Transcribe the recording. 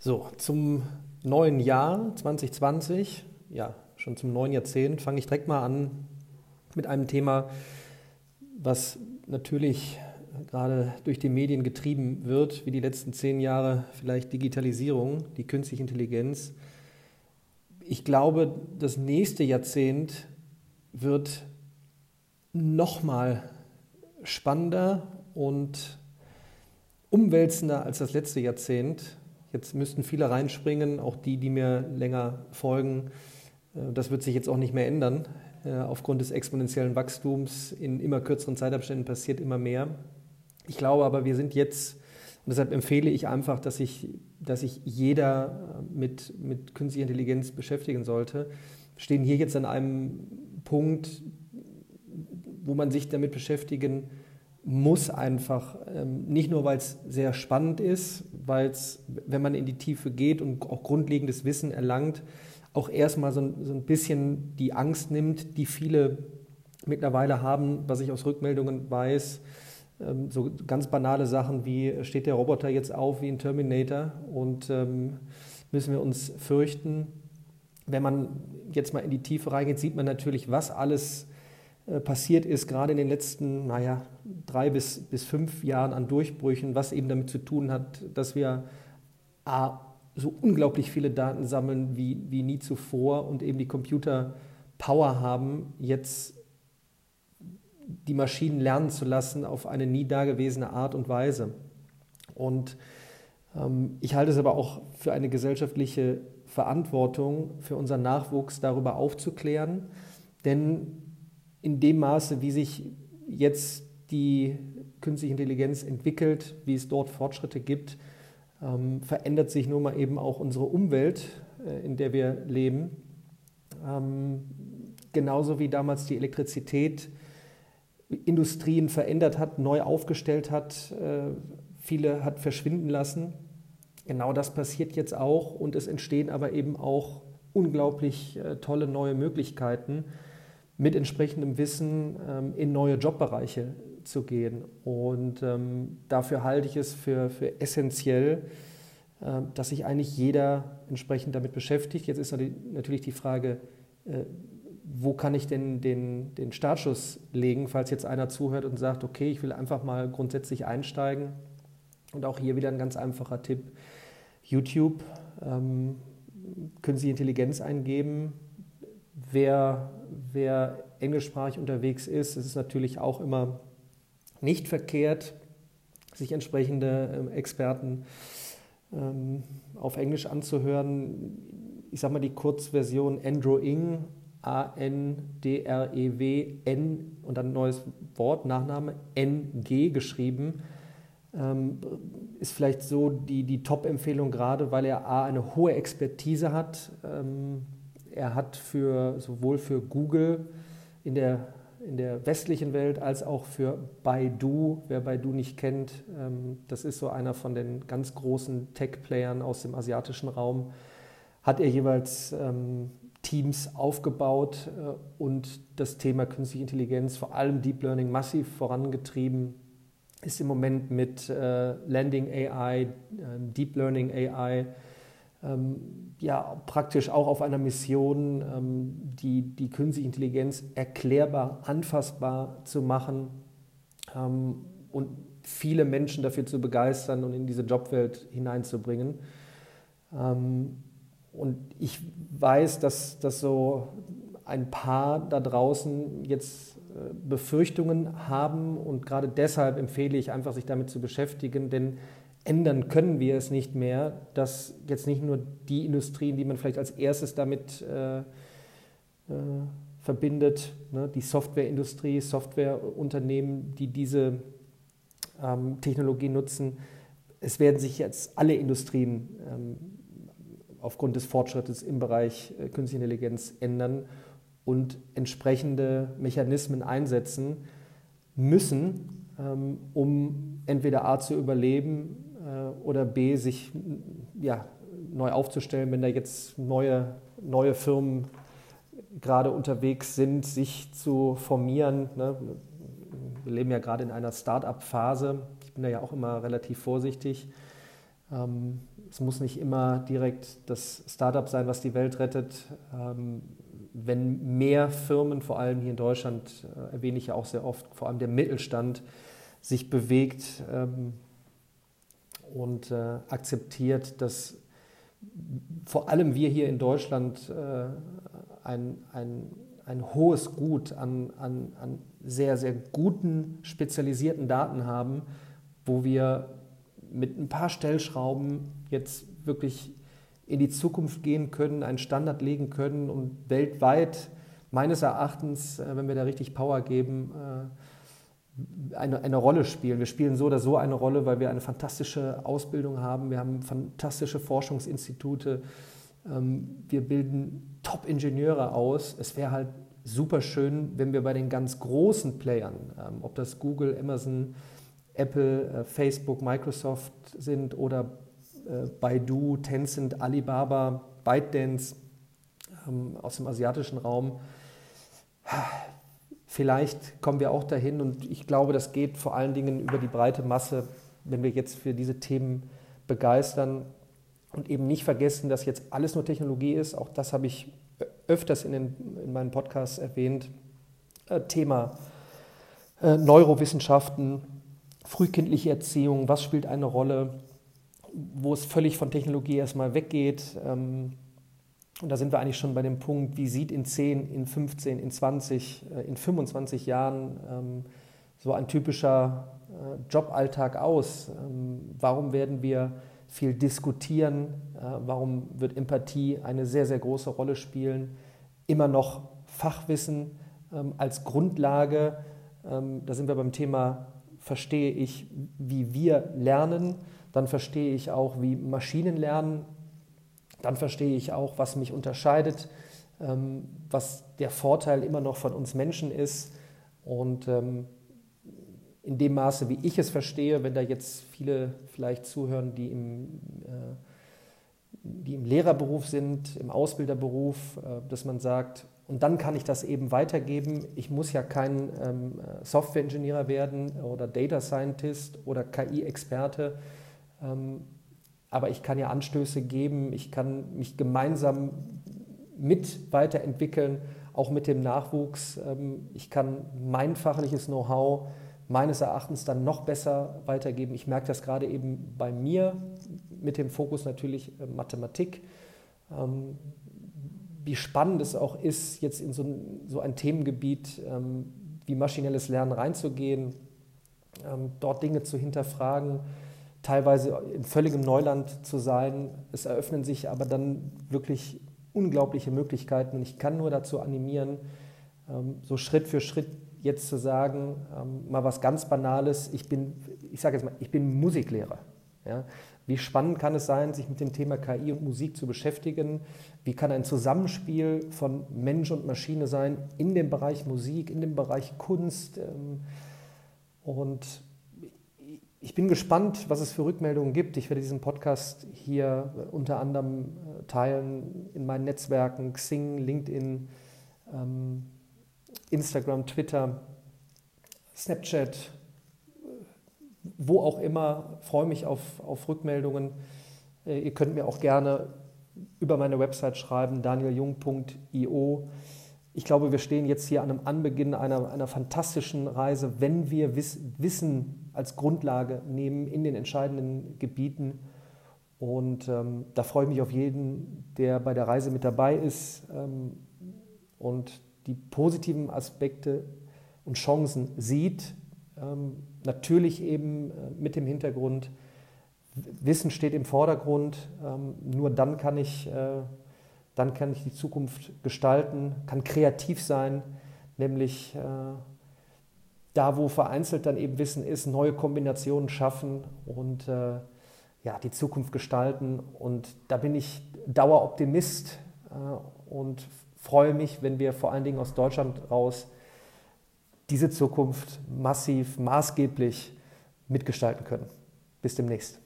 So, zum neuen Jahr 2020, ja, schon zum neuen Jahrzehnt, fange ich direkt mal an mit einem Thema, was natürlich gerade durch die Medien getrieben wird, wie die letzten zehn Jahre vielleicht Digitalisierung, die künstliche Intelligenz. Ich glaube, das nächste Jahrzehnt wird nochmal spannender und umwälzender als das letzte Jahrzehnt. Jetzt müssten viele reinspringen, auch die, die mir länger folgen. Äh, das wird sich jetzt auch nicht mehr ändern. Äh, aufgrund des exponentiellen Wachstums in immer kürzeren Zeitabständen passiert immer mehr. Ich glaube aber, wir sind jetzt, und deshalb empfehle ich einfach, dass sich dass ich jeder äh, mit, mit künstlicher Intelligenz beschäftigen sollte. Wir stehen hier jetzt an einem Punkt, wo man sich damit beschäftigen muss einfach, ähm, nicht nur weil es sehr spannend ist, weil es, wenn man in die Tiefe geht und auch grundlegendes Wissen erlangt, auch erstmal so, so ein bisschen die Angst nimmt, die viele mittlerweile haben, was ich aus Rückmeldungen weiß, ähm, so ganz banale Sachen wie, steht der Roboter jetzt auf wie ein Terminator und ähm, müssen wir uns fürchten. Wenn man jetzt mal in die Tiefe reingeht, sieht man natürlich, was alles passiert ist, gerade in den letzten, naja, drei bis, bis fünf Jahren an Durchbrüchen, was eben damit zu tun hat, dass wir A, so unglaublich viele Daten sammeln wie, wie nie zuvor und eben die Computer Power haben, jetzt die Maschinen lernen zu lassen auf eine nie dagewesene Art und Weise. Und ähm, ich halte es aber auch für eine gesellschaftliche Verantwortung für unseren Nachwuchs darüber aufzuklären, denn in dem Maße, wie sich jetzt die künstliche Intelligenz entwickelt, wie es dort Fortschritte gibt, ähm, verändert sich nun mal eben auch unsere Umwelt, äh, in der wir leben. Ähm, genauso wie damals die Elektrizität Industrien verändert hat, neu aufgestellt hat, äh, viele hat verschwinden lassen. Genau das passiert jetzt auch und es entstehen aber eben auch unglaublich äh, tolle neue Möglichkeiten mit entsprechendem Wissen ähm, in neue Jobbereiche zu gehen. Und ähm, dafür halte ich es für, für essentiell, äh, dass sich eigentlich jeder entsprechend damit beschäftigt. Jetzt ist natürlich die Frage, äh, wo kann ich denn den, den Startschuss legen, falls jetzt einer zuhört und sagt, okay, ich will einfach mal grundsätzlich einsteigen. Und auch hier wieder ein ganz einfacher Tipp. YouTube, ähm, künstliche Intelligenz eingeben, wer, wer englischsprachig unterwegs ist, es ist natürlich auch immer nicht verkehrt, sich entsprechende ähm, Experten ähm, auf Englisch anzuhören. Ich sage mal die Kurzversion Andrew Ing, A-N-D-R-E-W-N und dann ein neues Wort, Nachname, N-G geschrieben. Ähm, ist vielleicht so die, die Top-Empfehlung gerade, weil er A, eine hohe Expertise hat, ähm, er hat für, sowohl für Google in der, in der westlichen Welt als auch für Baidu, wer Baidu nicht kennt, ähm, das ist so einer von den ganz großen Tech-Playern aus dem asiatischen Raum, hat er jeweils ähm, Teams aufgebaut äh, und das Thema künstliche Intelligenz, vor allem Deep Learning, massiv vorangetrieben. Ist im Moment mit äh, Landing AI, äh, Deep Learning AI, ähm, ja, praktisch auch auf einer Mission, ähm, die, die künstliche Intelligenz erklärbar, anfassbar zu machen ähm, und viele Menschen dafür zu begeistern und in diese Jobwelt hineinzubringen. Ähm, und ich weiß, dass, dass so ein paar da draußen jetzt äh, Befürchtungen haben und gerade deshalb empfehle ich einfach, sich damit zu beschäftigen, denn ändern können wir es nicht mehr, dass jetzt nicht nur die Industrien, die man vielleicht als erstes damit äh, äh, verbindet, ne, die Softwareindustrie, Softwareunternehmen, die diese ähm, Technologie nutzen, es werden sich jetzt alle Industrien ähm, aufgrund des Fortschrittes im Bereich äh, künstliche Intelligenz ändern und entsprechende Mechanismen einsetzen müssen, ähm, um entweder A zu überleben oder B, sich ja, neu aufzustellen, wenn da jetzt neue, neue Firmen gerade unterwegs sind, sich zu formieren. Ne? Wir leben ja gerade in einer Start-up-Phase. Ich bin da ja auch immer relativ vorsichtig. Ähm, es muss nicht immer direkt das Startup sein, was die Welt rettet. Ähm, wenn mehr Firmen, vor allem hier in Deutschland, äh, erwähne ich ja auch sehr oft, vor allem der Mittelstand, sich bewegt ähm, und äh, akzeptiert, dass vor allem wir hier in Deutschland äh, ein, ein, ein hohes Gut an, an, an sehr, sehr guten, spezialisierten Daten haben, wo wir mit ein paar Stellschrauben jetzt wirklich in die Zukunft gehen können, einen Standard legen können und weltweit meines Erachtens, äh, wenn wir da richtig Power geben, äh, eine, eine Rolle spielen. Wir spielen so oder so eine Rolle, weil wir eine fantastische Ausbildung haben. Wir haben fantastische Forschungsinstitute. Ähm, wir bilden Top-Ingenieure aus. Es wäre halt super schön, wenn wir bei den ganz großen Playern, ähm, ob das Google, Amazon, Apple, äh, Facebook, Microsoft sind oder äh, Baidu, Tencent, Alibaba, ByteDance ähm, aus dem asiatischen Raum. Vielleicht kommen wir auch dahin und ich glaube, das geht vor allen Dingen über die breite Masse, wenn wir jetzt für diese Themen begeistern und eben nicht vergessen, dass jetzt alles nur Technologie ist. Auch das habe ich öfters in, den, in meinen Podcasts erwähnt. Äh, Thema äh, Neurowissenschaften, frühkindliche Erziehung, was spielt eine Rolle, wo es völlig von Technologie erstmal weggeht. Ähm, und da sind wir eigentlich schon bei dem Punkt, wie sieht in 10, in 15, in 20, äh, in 25 Jahren ähm, so ein typischer äh, Joballtag aus? Ähm, warum werden wir viel diskutieren? Warum wird Empathie eine sehr, sehr große Rolle spielen? Immer noch Fachwissen als Grundlage. Da sind wir beim Thema verstehe ich, wie wir lernen, dann verstehe ich auch, wie Maschinen lernen, dann verstehe ich auch, was mich unterscheidet, ähm, was der Vorteil immer noch von uns Menschen ist. Und ähm, in dem Maße, wie ich es verstehe, wenn da jetzt viele vielleicht zuhören, die im, äh, die im Lehrerberuf sind, im Ausbilderberuf, äh, dass man sagt, und dann kann ich das eben weitergeben. Ich muss ja kein ähm, Software-Engineer werden oder Data Scientist oder KI-Experte. Ähm, aber ich kann ja Anstöße geben, ich kann mich gemeinsam mit weiterentwickeln, auch mit dem Nachwuchs. Ähm, ich kann mein fachliches Know-how meines Erachtens dann noch besser weitergeben. Ich merke das gerade eben bei mir mit dem Fokus natürlich äh, Mathematik. Ähm, wie spannend es auch ist, jetzt in so ein, Themengebiet ähm, wie maschinelles Lernen reinzugehen, dort Dinge zu hinterfragen, teilweise in völligem Neuland zu sein. Es eröffnen sich aber dann wirklich unglaubliche Möglichkeiten und ich kann nur dazu animieren, ähm, so Schritt für Schritt jetzt zu sagen, ähm, mal was ganz Banales, ich bin, ich sage jetzt mal, ich bin Musiklehrer. Ja? Wie spannend kann es sein, sich mit dem Thema KI und Musik zu beschäftigen? Wie kann ein Zusammenspiel von Mensch und Maschine sein in dem Bereich Musik, in dem Bereich Kunst? Ähm, und ich bin gespannt, was es für Rückmeldungen gibt. Ich werde diesen Podcast hier unter anderem äh, teilen in meinen Netzwerken Xing, LinkedIn, ähm, Instagram, Twitter, Snapchat, wo auch immer, freue mich auf, auf Rückmeldungen. Äh, ihr könnt mir auch gerne über meine Website schreiben, danieljung.io. Ich glaube, wir stehen jetzt hier an einem Anbeginn einer, einer fantastischen Reise, wenn wir Wiss, Wissen als Grundlage nehmen in den entscheidenden Gebieten. Und ähm, da freue ich mich auf jeden, der bei der Reise mit dabei ist ähm, und die positiven Aspekte und Chancen sieht. Ähm, Natürlich eben äh, mit dem Hintergrund, Wissen steht im Vordergrund, ähm, nur dann kann ich, äh, dann kann ich die Zukunft gestalten, kann kreativ sein, nämlich äh, da, wo vereinzelt dann eben Wissen ist, neue Kombinationen schaffen und ja, die Zukunft gestalten. Und da bin ich Daueroptimist und freue mich, wenn wir vor allen Dingen aus Deutschland raus diese Zukunft massiv, maßgeblich mitgestalten können. Bis demnächst.